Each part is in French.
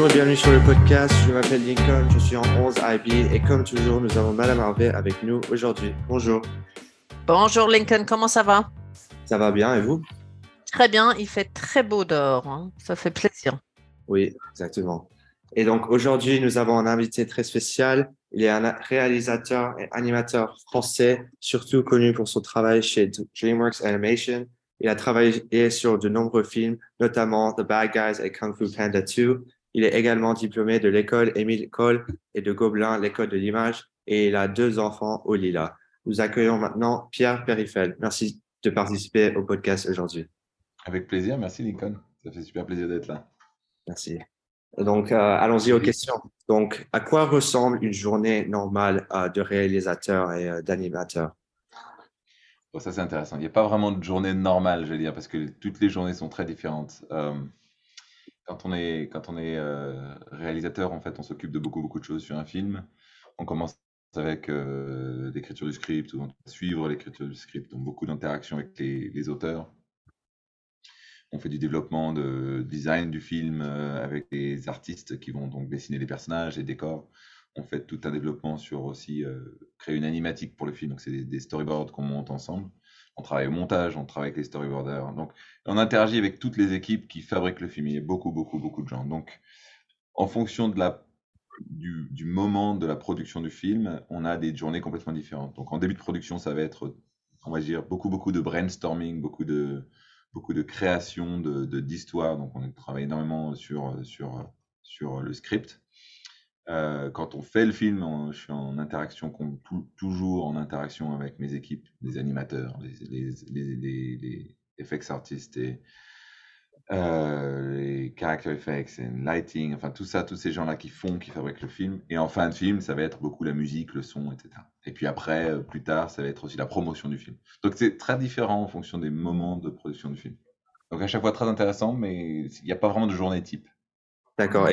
Bonjour et bienvenue sur le podcast. Je m'appelle Lincoln, je suis en 11 IB et comme toujours, nous avons Madame Harvey avec nous aujourd'hui. Bonjour. Bonjour Lincoln, comment ça va? Ça va bien et vous? Très bien, il fait très beau dehors, hein. ça fait plaisir. Oui, exactement. Et donc aujourd'hui, nous avons un invité très spécial. Il est un réalisateur et animateur français, surtout connu pour son travail chez DreamWorks Animation. Il a travaillé sur de nombreux films, notamment The Bad Guys et Kung Fu Panda 2. Il est également diplômé de l'école Émile Cole et de Gobelin, l'école de l'image, et il a deux enfants au Lila. Nous accueillons maintenant Pierre Perifel. Merci de participer au podcast aujourd'hui. Avec plaisir, merci Lincoln. Ça fait super plaisir d'être là. Merci. Donc, euh, allons-y aux questions. Donc, à quoi ressemble une journée normale euh, de réalisateur et euh, d'animateur? Bon, Ça, c'est intéressant. Il n'y a pas vraiment de journée normale, je veux dire, parce que toutes les journées sont très différentes. Quand on est, quand on est réalisateur, en fait, on s'occupe de beaucoup, beaucoup de choses sur un film. On commence avec l'écriture du script, on suivre l'écriture du script, donc beaucoup d'interactions avec les, les auteurs on fait du développement de design du film euh, avec des artistes qui vont donc dessiner les personnages, les décors. On fait tout un développement sur aussi euh, créer une animatique pour le film. Donc, c'est des, storyboards qu'on monte ensemble. On travaille au montage, on travaille avec les storyboarders. Donc, on interagit avec toutes les équipes qui fabriquent le film. Il y a beaucoup, beaucoup, beaucoup de gens. Donc, en fonction de la, du, moment de la production du film, on a des journées complètement différentes. Donc, en début de production, ça va être, on va dire, beaucoup, beaucoup de brainstorming, beaucoup de, beaucoup de création de d'histoires. Donc, on travaille énormément sur, sur, sur le script. Euh, quand on fait le film, je suis en interaction, toujours en interaction avec mes équipes, les animateurs, les, les, effects artistes euh, les character effects et lighting, enfin tout ça, tous ces gens-là qui font, qui fabriquent le film. Et en fin de film, ça va être beaucoup la musique, le son, etc. Et puis après, euh, plus tard, ça va être aussi la promotion du film. Donc c'est très différent en fonction des moments de production du film. Donc à chaque fois très intéressant, mais il n'y a pas vraiment de journée type. D'accord.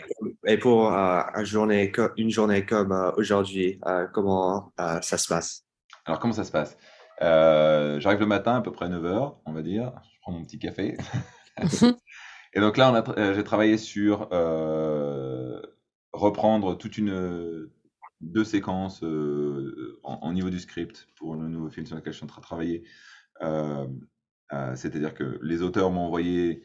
Et pour euh, une, journée, une journée comme aujourd'hui, comment ça se passe? Alors comment ça se passe? J'arrive le matin à peu près 9h, on va dire. Je prends mon petit café. Et donc là, euh, j'ai travaillé sur euh, reprendre toute une deux séquences euh, en, niveau du script pour le nouveau film sur lequel je suis en train de travailler. C'est-à-dire que les auteurs m'ont envoyé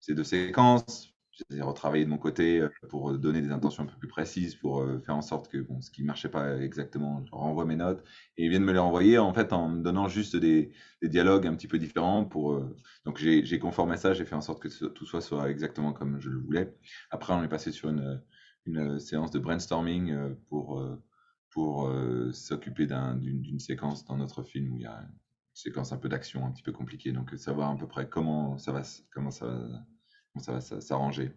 ces deux séquences, j'ai retravaillé de mon côté euh, pour donner des intentions un peu plus précises, pour euh, faire en sorte que bon, ce qui ne marchait pas exactement, je renvoie mes notes. Et ils viennent me les renvoyer en fait en me donnant juste des, dialogues un petit peu différents. Pour, euh, donc j'ai conformé ça, j'ai fait en sorte que tout soit, soit exactement comme je le voulais. Après, on est passé sur une, une séance de brainstorming pour, pour s'occuper d'une séquence dans notre film où il y a une séquence un peu d'action un petit peu compliquée. Donc savoir à peu près comment ça va, comment ça va ça va s'arranger.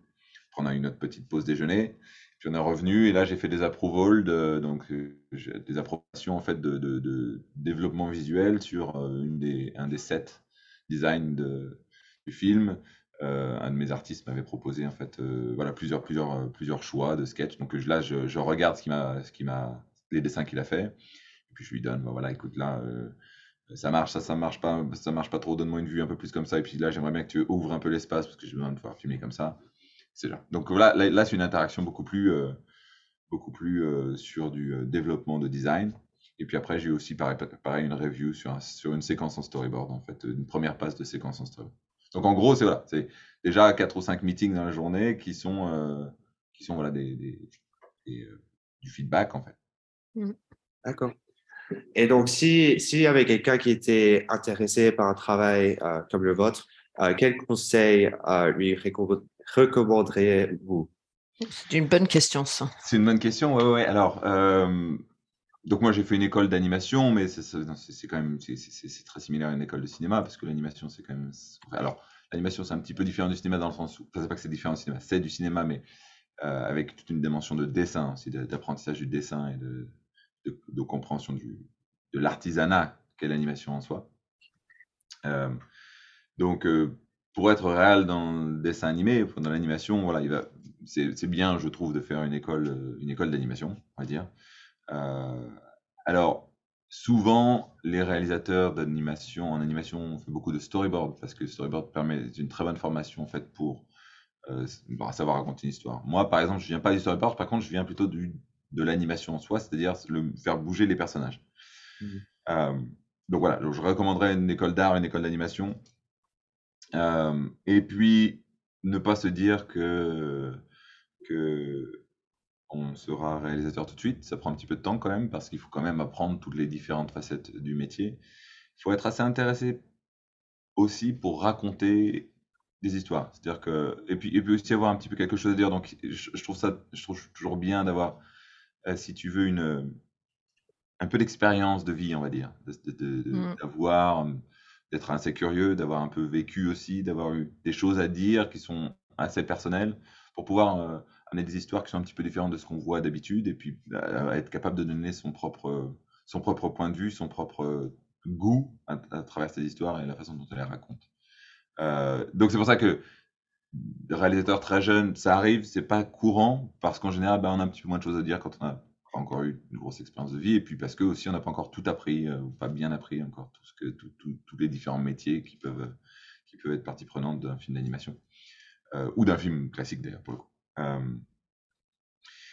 On a eu notre petite pause déjeuner, puis on est revenu et là j'ai fait des approvals, de, donc euh, des approbations en fait de, développement visuel sur euh, une des, un des sets design de, du film. Euh, un de mes artistes m'avait proposé en fait voilà plusieurs plusieurs plusieurs choix de sketch. Donc là je, regarde ce qui m'a ce qui m'a les dessins qu'il a fait et puis je lui donne voilà écoute là ça marche, ça, ça marche pas, ça marche pas trop, donne-moi une vue un peu plus comme ça, et puis là, j'aimerais bien que tu ouvres un peu l'espace, parce que j'ai besoin de pouvoir filmer comme ça. C'est là. Donc voilà, là, c'est une interaction beaucoup plus, euh, beaucoup plus euh, sur du euh, développement de design. Et puis après, j'ai aussi pareil, pareil une review sur, sur une séquence en storyboard, en fait, une première passe de séquence en storyboard. Donc en gros, c'est voilà, c'est déjà 4 ou 5 meetings dans la journée qui sont, qui sont voilà, des, des, du feedback, en fait. Mmh. D'accord. Et donc, s'il si y avait quelqu'un qui était intéressé par un travail euh, comme le vôtre, euh, quel conseil euh, lui recommanderiez-vous C'est une bonne question, ça. C'est une bonne question, oui, oui. Alors, donc moi, j'ai fait une école d'animation, mais c'est quand même c'est très similaire à une école de cinéma, parce que l'animation, c'est quand même... Alors, l'animation, c'est un petit peu différent du cinéma dans le sens où... Enfin, c'est pas que c'est différent du cinéma, c'est du cinéma, mais avec toute une dimension de dessin aussi, d'apprentissage du dessin et de de, compréhension de l'artisanat qu'est l'animation en soi. Euh, donc, euh, pour être réel dans le dessin animé, dans l'animation, voilà, c'est, bien, je trouve, de faire une école, une école d'animation, on va dire. Euh, alors, souvent, les réalisateurs d'animation, en animation, on fait beaucoup de storyboard parce que storyboard permet une très bonne formation en pour bah, savoir raconter une histoire. Moi, par exemple, je viens pas du storyboard, par contre, je viens plutôt du, de l'animation en soi, c'est-à-dire le faire bouger les personnages. Mhm. Euh, donc voilà, donc je recommanderais une école d'art, une école d'animation. Euh, et puis, ne pas se dire que, que on sera réalisateur tout de suite. Ça prend un petit peu de temps quand même, parce qu'il faut quand même apprendre toutes les différentes facettes du métier. Il faut être assez intéressé aussi pour raconter des histoires. C'est-à-dire que, et puis, et puis aussi avoir un petit peu quelque chose à dire. Donc, je, trouve ça, je trouve toujours bien d'avoir, euh, si tu veux, une, un peu d'expérience de vie, on va dire, mmh. d'avoir, d'être assez curieux, d'avoir un peu vécu aussi, d'avoir eu des choses à dire qui sont assez personnelles pour pouvoir euh, amener des histoires qui sont un petit peu différentes de ce qu'on voit d'habitude et puis euh, être capable de donner son propre, son propre point de vue, son propre goût à, travers ces histoires et la façon dont elle les raconte. Donc c'est pour ça que réalisateur très jeune, ça arrive, c'est pas courant parce qu'en général, ben, on a un petit peu moins de choses à dire quand on n'a pas encore eu une grosse expérience de vie et puis parce que aussi on n'a pas encore tout appris euh, ou pas bien appris encore tout tous les différents métiers qui peuvent qui peuvent être partie prenante d'un film d'animation euh, ou d'un film classique d'ailleurs pour le coup.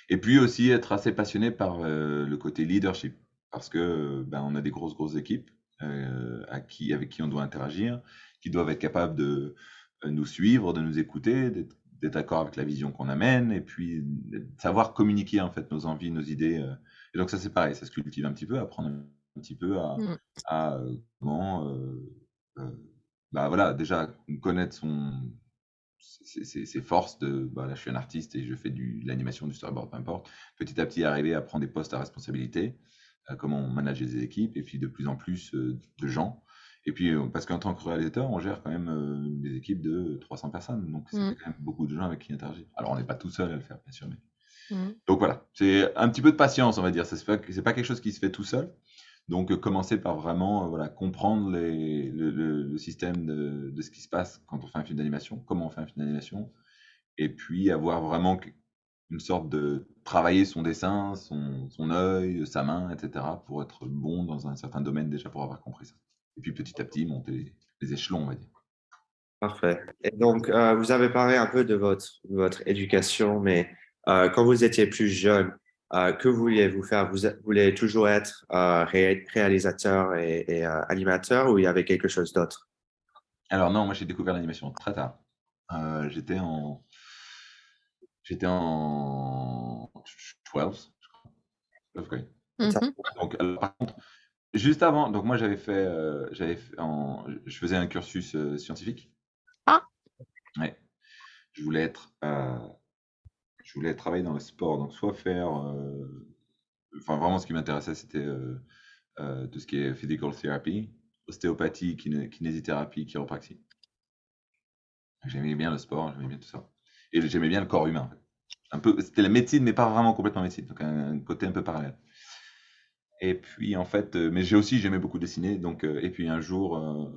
et puis aussi être assez passionné par le côté leadership parce que ben, on a des grosses grosses équipes euh, avec qui on doit interagir, qui doivent être capables de euh, nous suivre, de nous écouter, d'être d'accord avec la vision qu'on amène, et puis savoir communiquer en fait nos envies, nos idées. Euh. Et donc ça c'est pareil, ça se cultive un petit peu, apprendre un petit peu à, mmh. à comment, bah voilà, déjà connaître son, ses, forces de bah là je suis un artiste et je fais du, de l'animation, du storyboard, peu importe. Petit à petit arriver à prendre des postes à responsabilité, comment on manage des équipes, et puis de plus en plus euh, de gens. Et puis, euh, parce qu'en tant que réalisateur, on gère quand même euh, des équipes de 300 personnes. Donc, c'est mmh. quand même beaucoup de gens avec qui interagir. Alors, on n'est pas tout seul à le faire, bien sûr. Mais... Mmh. Donc, voilà. C'est un petit peu de patience, on va dire. Ce n'est pas, pas quelque chose qui se fait tout seul. Donc, commencer par vraiment voilà, comprendre les, le, le, système de, de, ce qui se passe quand on fait un film d'animation, comment on fait un film d'animation, et puis avoir vraiment une sorte de travailler son dessin, son, son œil, sa main, etc., pour être bon dans un certain domaine déjà pour avoir compris ça. Et puis petit à petit monter les, échelons, on va dire. Parfait. Et donc, euh, vous avez parlé un peu de votre, votre éducation, mais euh, quand vous étiez plus jeune, euh, que vouliez-vous faire? Vous vouliez toujours être réalisateur et, et animateur ou il y avait quelque chose d'autre? Alors non, moi j'ai découvert l'animation très tard. J'étais en J'étais en 12, je crois. Mhm. Donc, par contre, juste avant, donc moi j'avais fait, euh, j'avais en, je faisais un cursus euh, scientifique. Ah. Ouais. Je voulais être, euh, je voulais travailler dans le sport, donc soit faire, enfin vraiment ce qui m'intéressait c'était tout ce qui est physical therapy, ostéopathie, kinésithérapie, chiropraxie. J'aimais bien le sport, j'aimais bien tout ça. Et j'aimais bien le corps humain. Un peu, c'était la médecine, mais pas vraiment complètement médecine, donc un, côté un peu parallèle. Et puis en fait, euh, mais j'ai aussi j'aimais beaucoup dessiner, donc euh, et puis un jour, euh,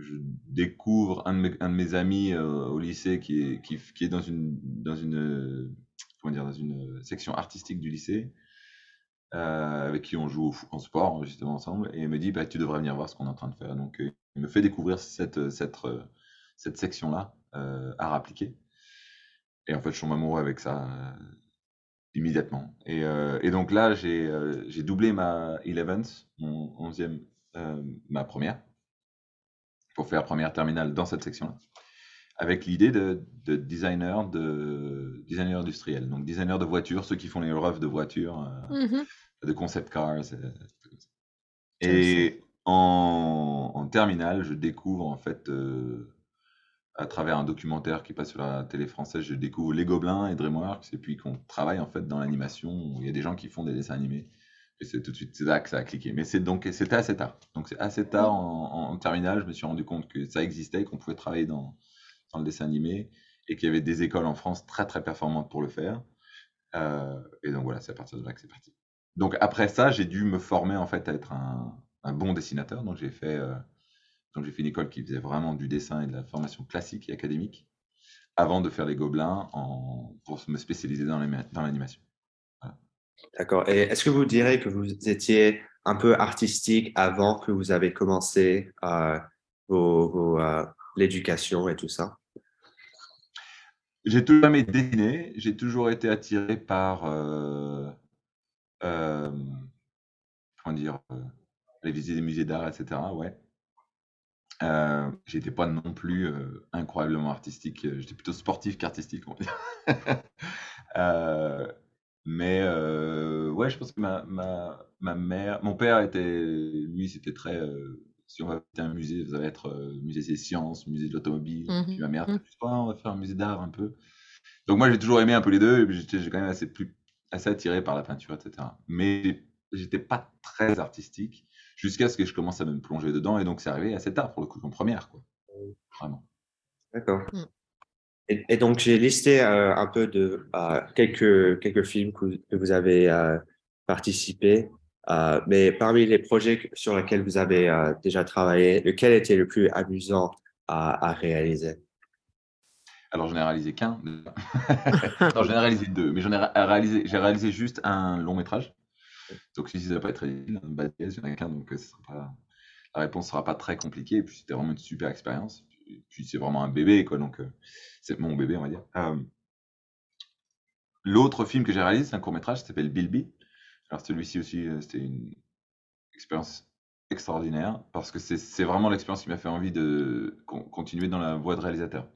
je découvre un de mes, un de amis au lycée qui est qui, qui, est dans une dans une comment dire dans une section artistique du lycée. avec qui on joue en sport justement ensemble et il me dit bah, tu devrais venir voir ce qu'on est en train de faire donc il me fait découvrir cette cette cette section là à appliqué et en fait, je tombe amoureux avec ça euh, immédiatement. Et, euh, et, donc là, j'ai euh, j'ai doublé ma 11th, mon 11e, ma première, pour faire première terminale dans cette section-là, avec l'idée de, de, designer, de designer industriel, donc designer de voitures, ceux qui font les refs de voitures, mmh de concept cars. Et en, en, terminale, je découvre en fait à travers un documentaire qui passe sur la télé française, je découvre Les Gobelins et DreamWorks, et puis qu'on travaille en fait dans l'animation, il y a des gens qui font des dessins animés. Et c'est tout de suite, là que ça a cliqué. Mais c'est donc, c'était assez tard. Donc c'est assez tard en, en, terminale, je me suis rendu compte que ça existait, qu'on pouvait travailler dans, dans, le dessin animé, et qu'il y avait des écoles en France très très performantes pour le faire. Euh, et donc voilà, c'est à partir de là que c'est parti. Donc après ça, j'ai dû me former en fait à être un, un bon dessinateur. Donc j'ai fait euh, donc j'ai fait une école qui faisait vraiment du dessin et de la formation classique et académique avant de faire les gobelins en, pour me spécialiser dans l'animation. D'accord. Et est-ce que vous direz que vous étiez un peu artistique avant que vous avez commencé euh, euh, l'éducation et tout ça? J'ai toujours aimé dessiner, j'ai toujours été attiré par, euh, comment dire, aller visiter des musées d'art, etc. Ouais. Euh, j'étais pas non plus euh, incroyablement artistique, euh, j'étais plutôt sportif qu'artistique, on va dire. Euh, mais ouais, je pense que ma, ma, ma mère, mon père était, lui, c'était très, si on va visiter un musée, ça va être musée des sciences, musée de l'automobile. Puis ma mère, plus, Ah, on va faire un musée d'art un peu. Donc moi, j'ai toujours aimé un peu les deux, j'étais j'ai quand même assez, plus, assez attiré par la peinture, etc. Mais j'étais pas très artistique jusqu'à ce que je commence à me plonger dedans, et donc c'est arrivé assez tard pour le coup, en première, quoi. Vraiment. D'accord. Mm. Et, et donc, j'ai listé euh, un peu de euh, quelques, quelques films que, vous- que vous avez euh, participé. Euh, mais parmi les projets sur lesquels vous avez euh, déjà travaillé, lequel était le plus amusant à, à réaliser? Alors, j'en ai réalisé qu'un. j'en ai réalisé deux, mais j'en ai réalisé, j'ai réalisé juste un long métrage. Donc, si ça va pas être un bad il n'y en a qu'un, donc euh, sera pas, la réponse sera pas très compliquée. Et puis, c'était vraiment une super expérience. Puis, c'est vraiment un bébé, quoi, donc euh, c'est mon bébé, on va dire. Euh, L'autre film que j'ai réalisé, c'est un court métrage, qui s'appelle Bilby. Alors, celui-ci aussi, c'était une expérience extraordinaire parce que c'est vraiment l'expérience qui m'a fait envie de con- continuer dans la voie de réalisateur.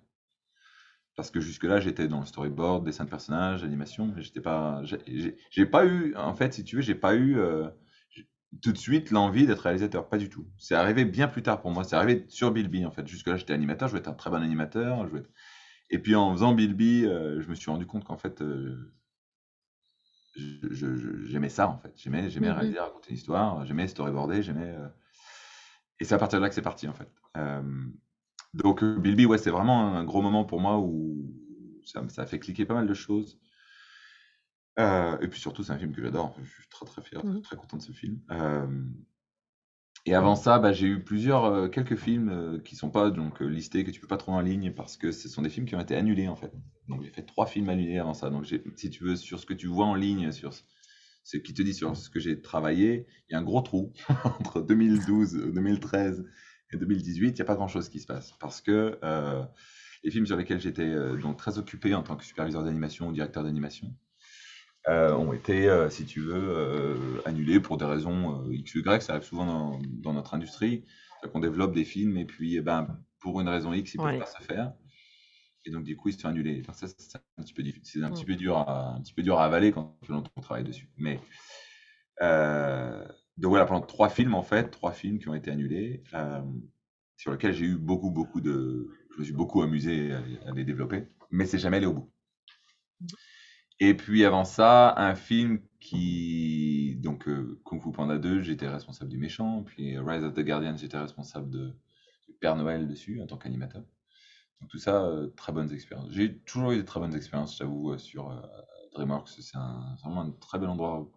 Parce que jusque-là, j'étais dans le storyboard, dessin de personnages, animation, mais j'étais pas, j'ai- pas eu, en fait, si tu veux, j'ai pas eu euh, tout de suite l'envie d'être réalisateur, pas du tout. C'est arrivé bien plus tard pour moi. C'est arrivé sur Bilby, en fait. Jusque-là, j'étais animateur, je voulais être un très bon animateur. Je voulais être- Et puis en faisant Bilby, euh, je me suis rendu compte qu'en fait, euh, j'aimais ça, en fait. J'aimais, Mhm. réaliser, raconter une histoire, j'aimais storyboarder, j'aimais. Et c'est à partir de là que c'est parti, en fait. Donc, euh, Bilby, ouais, c'est vraiment un gros moment pour moi où ça, ça a fait cliquer pas mal de choses. Euh, et puis surtout, c'est un film que j'adore. Je suis très très fier, très, Mhm. très content de ce film. Euh, et avant ça, bah, j'ai eu plusieurs, euh, quelques films qui sont pas donc listés, que tu peux pas trouver en ligne parce que ce sont des films qui ont été annulés en fait. Donc j'ai fait trois films annulés avant ça. Donc si tu veux, sur ce que tu vois en ligne, sur ce qui te dit sur ce que j'ai travaillé, il y a un gros trou entre 2012, euh, 2013 et 2018. Il n'y a pas grand chose qui se passe parce que euh, les films sur lesquels j'étais euh, donc très occupé en tant que superviseur d'animation ou directeur d'animation euh, ont été, si tu veux, annulés pour des raisons X ou Y. Ça arrive souvent dans, dans notre industrie. qu'on développe des films et puis, eh ben, pour une raison X, ils ne peuvent pas se faire. Et donc, du coup, ils se sont annulés. Enfin, ça, c'est un petit peu, diffi- c'est un petit peu dur à, un petit peu dur à avaler quand qu'on travaille dessus. Mais, euh, donc voilà, pendant trois films, en fait, trois films qui ont été annulés, euh, sur lesquels j'ai eu beaucoup, beaucoup de. Je me suis beaucoup amusé à, les- à les développer, mais c'est jamais allé au bout. Et puis avant ça, un film qui. Donc, euh, Kung Fu Panda 2, j'étais responsable du méchant. Puis Rise of the Guardian, j'étais responsable de, du Père Noël dessus en tant qu'animateur. Donc, tout ça, euh, très bonnes expériences. J'ai toujours eu de très bonnes expériences, j'avoue, sur DreamWorks. C'est vraiment un très bel endroit,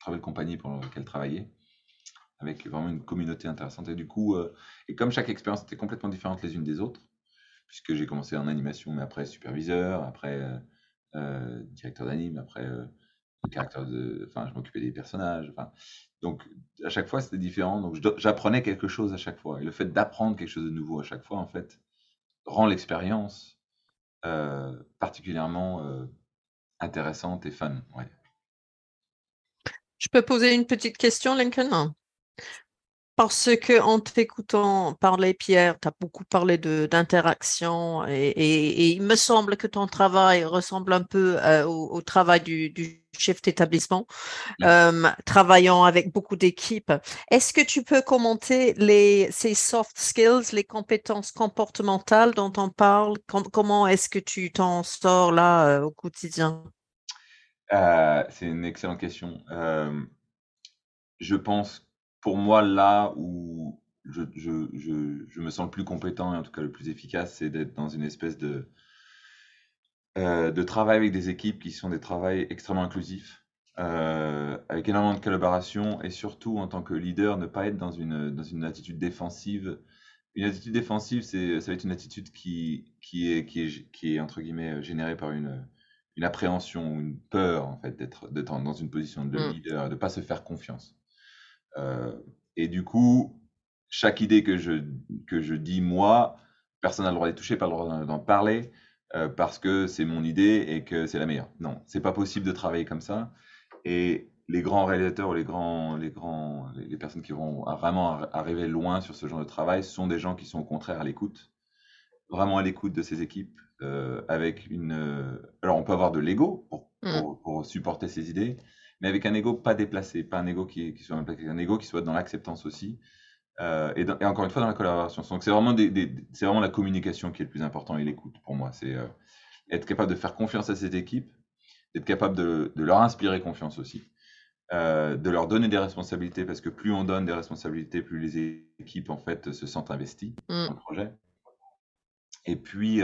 très belle compagnie pour laquelle travailler. Avec vraiment une communauté intéressante. Et du coup, euh, et comme chaque expérience était complètement différente les unes des autres, puisque j'ai commencé en animation, mais après superviseur, après euh, euh, directeur d'anime, après le caractère de, enfin, je m'occupais des personnages. Enfin, donc à chaque fois c'était différent. Donc j'apprenais quelque chose à chaque fois. Et le fait d'apprendre quelque chose de nouveau à chaque fois, en fait, rend l'expérience particulièrement intéressante et fun. Ouais. Je peux poser une petite question, Lincoln? Parce que en t'écoutant parler, Pierre, tu as beaucoup parlé d'interaction et, et- et il me semble que ton travail ressemble un peu euh, au, au travail du, du chef d'établissement, euh, travaillant avec beaucoup d'équipes. Est-ce que tu peux commenter les, ces soft skills, les compétences comportementales dont on parle? Com- comment est-ce que tu t'en sors là euh, au quotidien? Euh, c'est une excellente question. Euh, je pense, pour moi, là où je, me sens le plus compétent et en tout cas le plus efficace, c'est d'être dans une espèce de, euh, travail avec des équipes qui sont des travails extrêmement inclusifs, avec énormément de collaboration et surtout en tant que leader, ne pas être dans une, attitude défensive. Une attitude défensive, c'est, ça va être une attitude qui, qui, est, qui, est, qui est, entre guillemets, générée par une, une appréhension, une peur, en fait, d'être, dans une position de Mm. leader, de ne pas se faire confiance. Euh, et du coup, chaque idée que je, que je dis, moi, personne n'a le droit d'y toucher, pas le droit d'en- d'en parler. euh, parce que c'est mon idée et que c'est la meilleure. Non, c'est pas possible de travailler comme ça. Et les grands réalisateurs ou les grands, les grands, les, personnes qui vont vraiment arriver loin sur ce genre de travail sont des gens qui sont au contraire à l'écoute, vraiment à l'écoute de ces équipes, euh, avec une. Euh, alors on peut avoir de l'ego pour, mm. pour, supporter ces idées, mais avec un ego pas déplacé, pas un ego qui, qui soit un ego qui soit dans l'acceptance aussi. Euh, et, encore une fois dans la collaboration. Donc c'est vraiment, des, c'est vraiment la communication qui est le plus important et l'écoute pour moi. C'est être capable de faire confiance à cette équipe, d'être capable de, de, leur inspirer confiance aussi, de leur donner des responsabilités parce que plus on donne des responsabilités, plus les équipes en fait se sentent investies mm. dans le projet. Et puis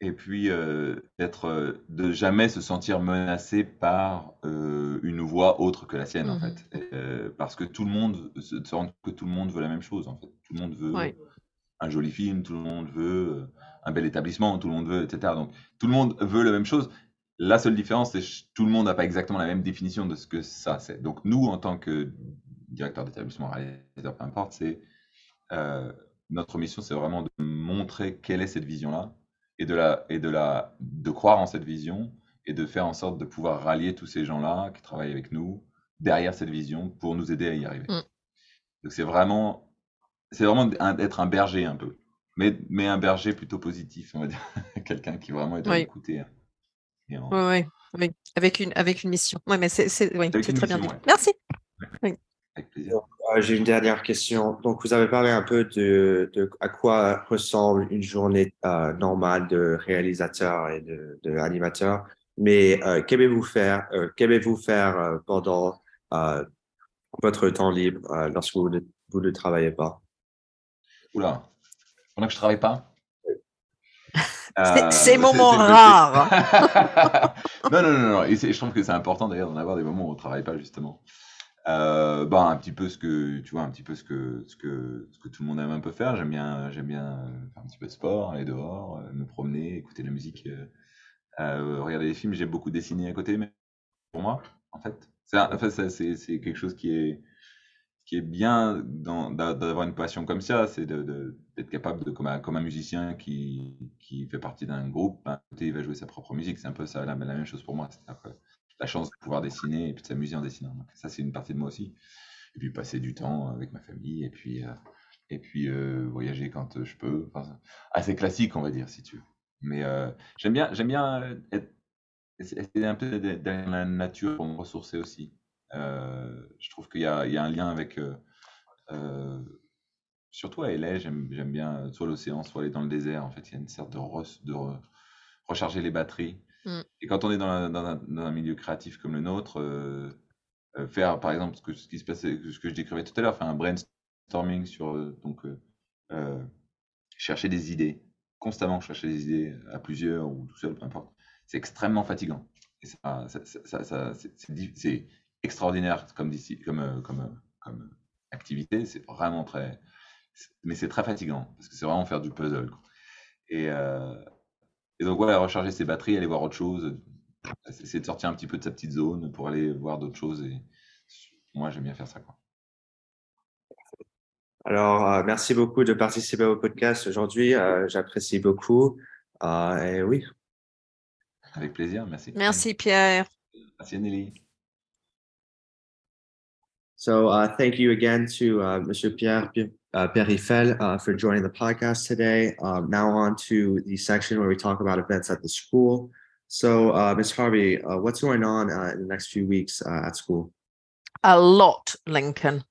et puis euh, d'être euh, de jamais se sentir menacé par euh, une voix autre que la sienne en mmh fait. Parce que tout le monde se, que tout le monde veut la même chose en fait. Tout le monde veut un joli film tout le monde veut un bel établissement tout le monde veut etc donc tout le monde veut la même chose. La seule différence c'est que tout le monde n'a pas exactement la même définition de ce que ça c'est. Donc nous en tant que directeur d'établissement réalisateur peu importe c'est notre mission c'est vraiment de montrer quelle est cette vision là et de la et de la de croire en cette vision et de faire en sorte de pouvoir rallier tous ces gens-là qui travaillent avec nous derrière cette vision pour nous aider à y arriver. Mm. Donc c'est vraiment c'est vraiment être un berger un peu, mais mais un berger plutôt positif, on va dire, quelqu'un qui vraiment est à écouter. Oui, oui, avec une avec une mission. Oui, mais c'est très bien dit. Merci. Euh, j'ai une dernière question. Donc, vous avez parlé un peu de, de à quoi ressemble une journée euh, normale de réalisateur et de, de animateur. Mais euh, qu'aimez-vous faire, euh, qu'aimez-vous faire euh, pendant votre temps libre lorsque vous ne, vous ne travaillez pas? Oula, pendant que je travaille pas? Ces moments rares. non, non, non, non. Et je trouve que c'est important d'ailleurs d'en avoir des moments où on ne travaille pas justement. Euh, bah, un petit peu ce que tu vois, un petit peu ce que ce que ce que tout le monde aime un peu faire. J'aime bien j'aime bien faire un petit peu de sport, aller dehors, euh, me promener, écouter la musique, euh, regarder des films. J'aime beaucoup dessiner à côté, mais pour moi, en fait, c'est en fait, c'est quelque chose qui est qui est bien d'avoir une passion comme ça, c'est d'être capable de comme un, comme un musicien qui qui fait partie d'un groupe, ben, il va jouer sa propre musique. C'est un peu ça la même chose pour moi. La chance de pouvoir dessiner et puis de s'amuser en dessinant. Donc ça, c'est une partie de moi aussi. Et puis passer du temps avec ma famille et puis, euh, et puis euh, voyager quand je peux. Assez classique, on va dire, si tu veux. Mais euh, j'aime bien, j'aime bien être, essayer un peu dans la nature pour me ressourcer aussi. je trouve qu'il y, y, a un lien avec. surtout à LA, j'aime bien soit l'océan, soit aller dans le désert. En fait, il y a une sorte de recharger les batteries. Mm. Et quand on est dans, un, milieu créatif comme le nôtre, euh, euh, faire par exemple ce, que, qui se passait, ce que je décrivais tout à l'heure, faire un brainstorming sur euh, donc chercher des idées, constamment chercher des idées à plusieurs ou tout seul, peu importe, c'est extrêmement fatigant. Ça, c'est extraordinaire comme, activité, c'est vraiment très, mais c'est très fatigant parce que c'est vraiment faire du puzzle. Et donc, voilà, recharger ses batteries, aller voir autre chose, essayer de sortir un petit peu de sa petite zone pour aller voir d'autres choses. Et moi, j'aime bien faire ça. Quoi. Alors, euh, merci beaucoup de participer au podcast aujourd'hui. Euh, j'apprécie beaucoup. Euh, et oui. Avec plaisir, merci. Merci Pierre. Merci Nelly. So uh, thank you again to uh, Monsieur Pierre uh, uh, for joining the podcast today. Um, now on to the section where we talk about events at the school. So uh, Ms. Harvey, uh, what's going on uh, in the next few weeks uh, at school? A lot, Lincoln.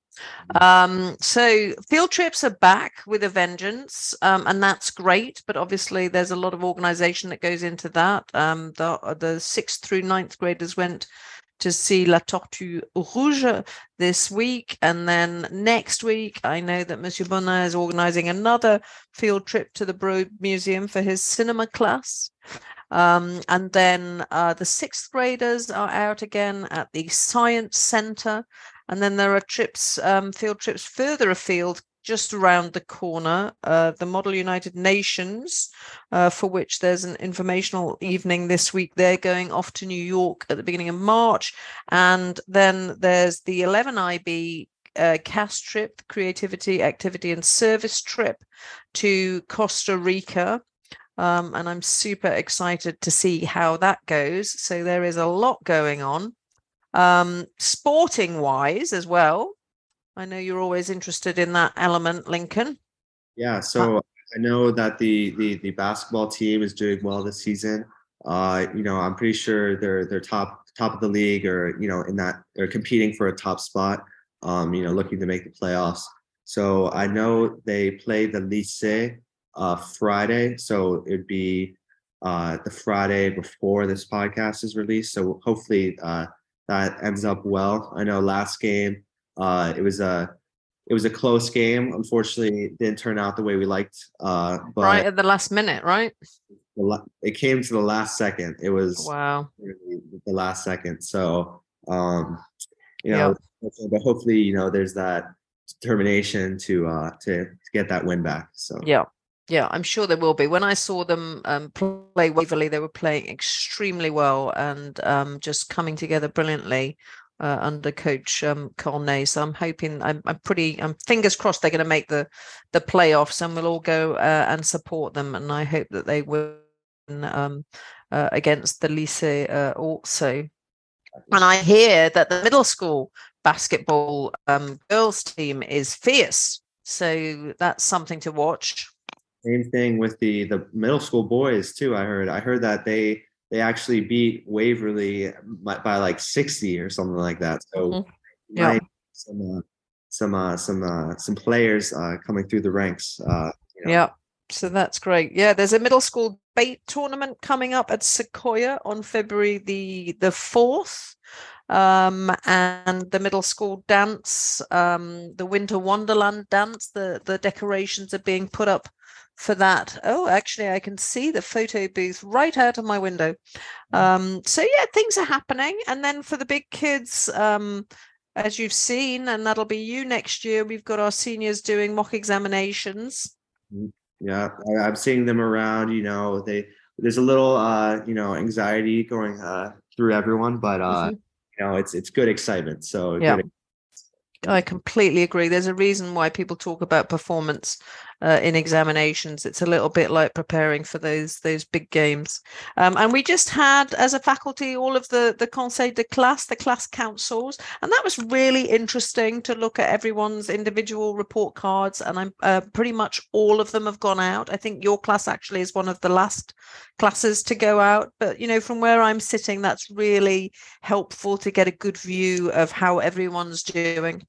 Um, so field trips are back with a vengeance, um, and that's great. But obviously, there's a lot of organisation that goes into that. Um, the the sixth through ninth graders went to see La Tortue Rouge this week. And then next week, I know that Monsieur Bonin is organizing another field trip to the Broad Museum for his cinema class. Um, and then uh, the sixth graders are out again at the Science Center. And then there are trips, um, field trips further afield just around the corner, uh, the Model United Nations, uh, for which there's an informational evening this week. They're going off to New York at the beginning of March. And then there's the 11IB uh, CAS trip, creativity, activity, and service trip to Costa Rica. Um, and I'm super excited to see how that goes. So there is a lot going on. Um, sporting wise as well. I know you're always interested in that element, Lincoln. Yeah, so I know that the the the basketball team is doing well this season. Uh, you know, I'm pretty sure they're they're top top of the league or you know in that they're competing for a top spot. Um, you know, looking to make the playoffs. So I know they play the Lycée uh, Friday, so it'd be uh, the Friday before this podcast is released. So hopefully uh, that ends up well. I know last game uh, it was a it was a close game. Unfortunately, it didn't turn out the way we liked. Uh, but right at the last minute, right? it came to the last second. It was Wow. the last second. So, um, you know, but hopefully, you know, there's that determination to uh to, to get that win back. So Yeah. Yeah, I'm sure there will be. When I saw them um, play Waverley, they were playing extremely well and um, just coming together brilliantly uh, under coach um, Cornet. So I'm hoping, I'm, I'm pretty, I'm fingers crossed they're going to make the the playoffs and we'll all go uh, and support them. And I hope that they win um, uh, against the Lycée uh, also. And I hear that the middle school basketball um, girls team is fierce. So that's something to watch. same thing with the the middle school boys too. I heard I heard that they they actually beat Waverly by, by like 60 or something like that. So Mhm. Yeah. some uh, some uh, some uh, some players uh, coming through the ranks. Uh, you know. Yeah. So that's great. Yeah, there's a middle school bait tournament coming up at Sequoia on February the the fourth. Um, and the middle school dance, um, the Winter Wonderland dance, the the decorations are being put up for that. Oh, actually, I can see the photo booth right out of my window. Um, so yeah, things are happening. And then for the big kids, um, as you've seen, and that'll be you next year, we've got our seniors doing mock examinations. Yeah, I, I'm seeing them around. You know, they there's a little uh, you know anxiety going uh, through everyone, but uh, Mhm. You know it's it's good excitement. So Yeah. good I completely agree. There's a reason why people talk about performance uh, in examinations. It's a little bit like preparing for those those big games. Um, and we just had, as a faculty, all of the the conseil de classe, the class councils, and that was really interesting to look at everyone's individual report cards. And I'm uh, pretty much all of them have gone out. I think your class actually is one of the last classes to go out. But you know, from where I'm sitting, that's really helpful to get a good view of how everyone's doing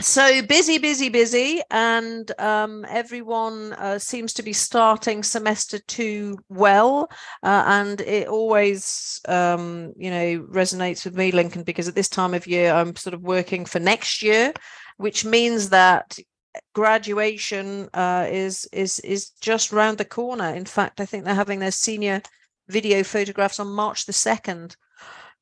so busy busy busy and um, everyone uh, seems to be starting semester two well uh, and it always um, you know resonates with me lincoln because at this time of year i'm sort of working for next year which means that graduation uh, is is is just round the corner. In fact i think they're having their senior video photographs on march the 2nd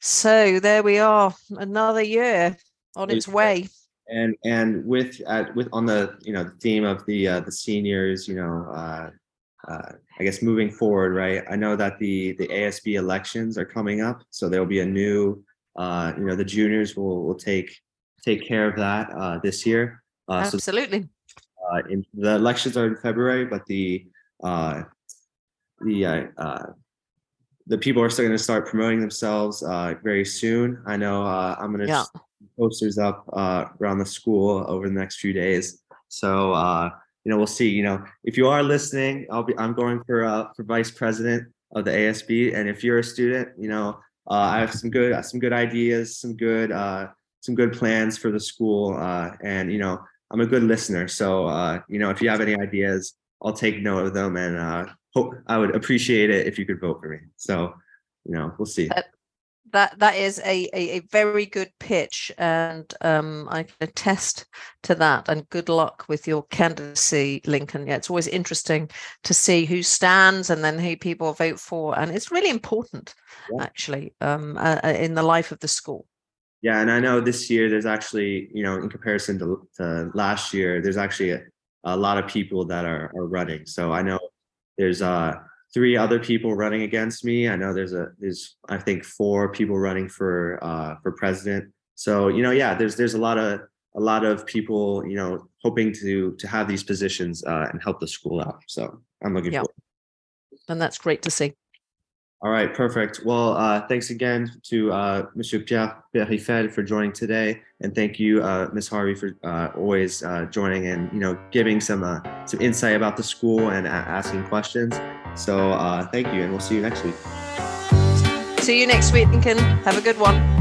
so there we are another year on its way and and with uh, with on the you know the theme of the uh, the seniors you know uh, uh, I guess moving forward right I know that the the ASB elections are coming up so there'll be a new uh, you know the juniors will will take take care of that uh, this year uh, so Absolutely. uh, in, the elections are in February but the uh, the uh, uh, the people are still going to start promoting themselves uh, very soon I know uh, I'm going to Yeah. Posters up uh, around the school over the next few days. So uh, you know, we'll see. You know, if you are listening, I'll be. I'm going for uh, for vice president of the ASB, and if you're a student, you know, uh, I have some good some good ideas, some good uh, some good plans for the school, uh, and you know, I'm a good listener. So you know, if you have any ideas, I'll take note of them, and hope I would appreciate it if you could vote for me. So you know, we'll see. That- That is a, a, a very good pitch, and um, I can attest to that. And good luck with your candidacy, Lincoln. Yeah, it's always interesting to see who stands and then who people vote for, and it's really important, Yeah. actually, um, uh, uh, in the life of the school. Yeah, and I know this year there's actually, you know, in comparison to, to last year, there's actually a, a lot of people that are, are running. So I know there's uh three other people running against me. I know there's a there's I think four people running for uh for president. So you know, yeah, there's there's a lot of a lot of people, you know, hoping to to have these positions uh, and help the school out. So I'm looking Yeah. forward. and that's great to see. All right, perfect. Well, uh, thanks again to uh, Monsieur Pierre Perifel for joining today, and thank you, uh, Ms. Harvey, for uh, always uh, joining and you know giving some uh, some insight about the school and asking questions. So uh, thank you, and we'll see you next week. See you next week, Lincoln. Have a good one.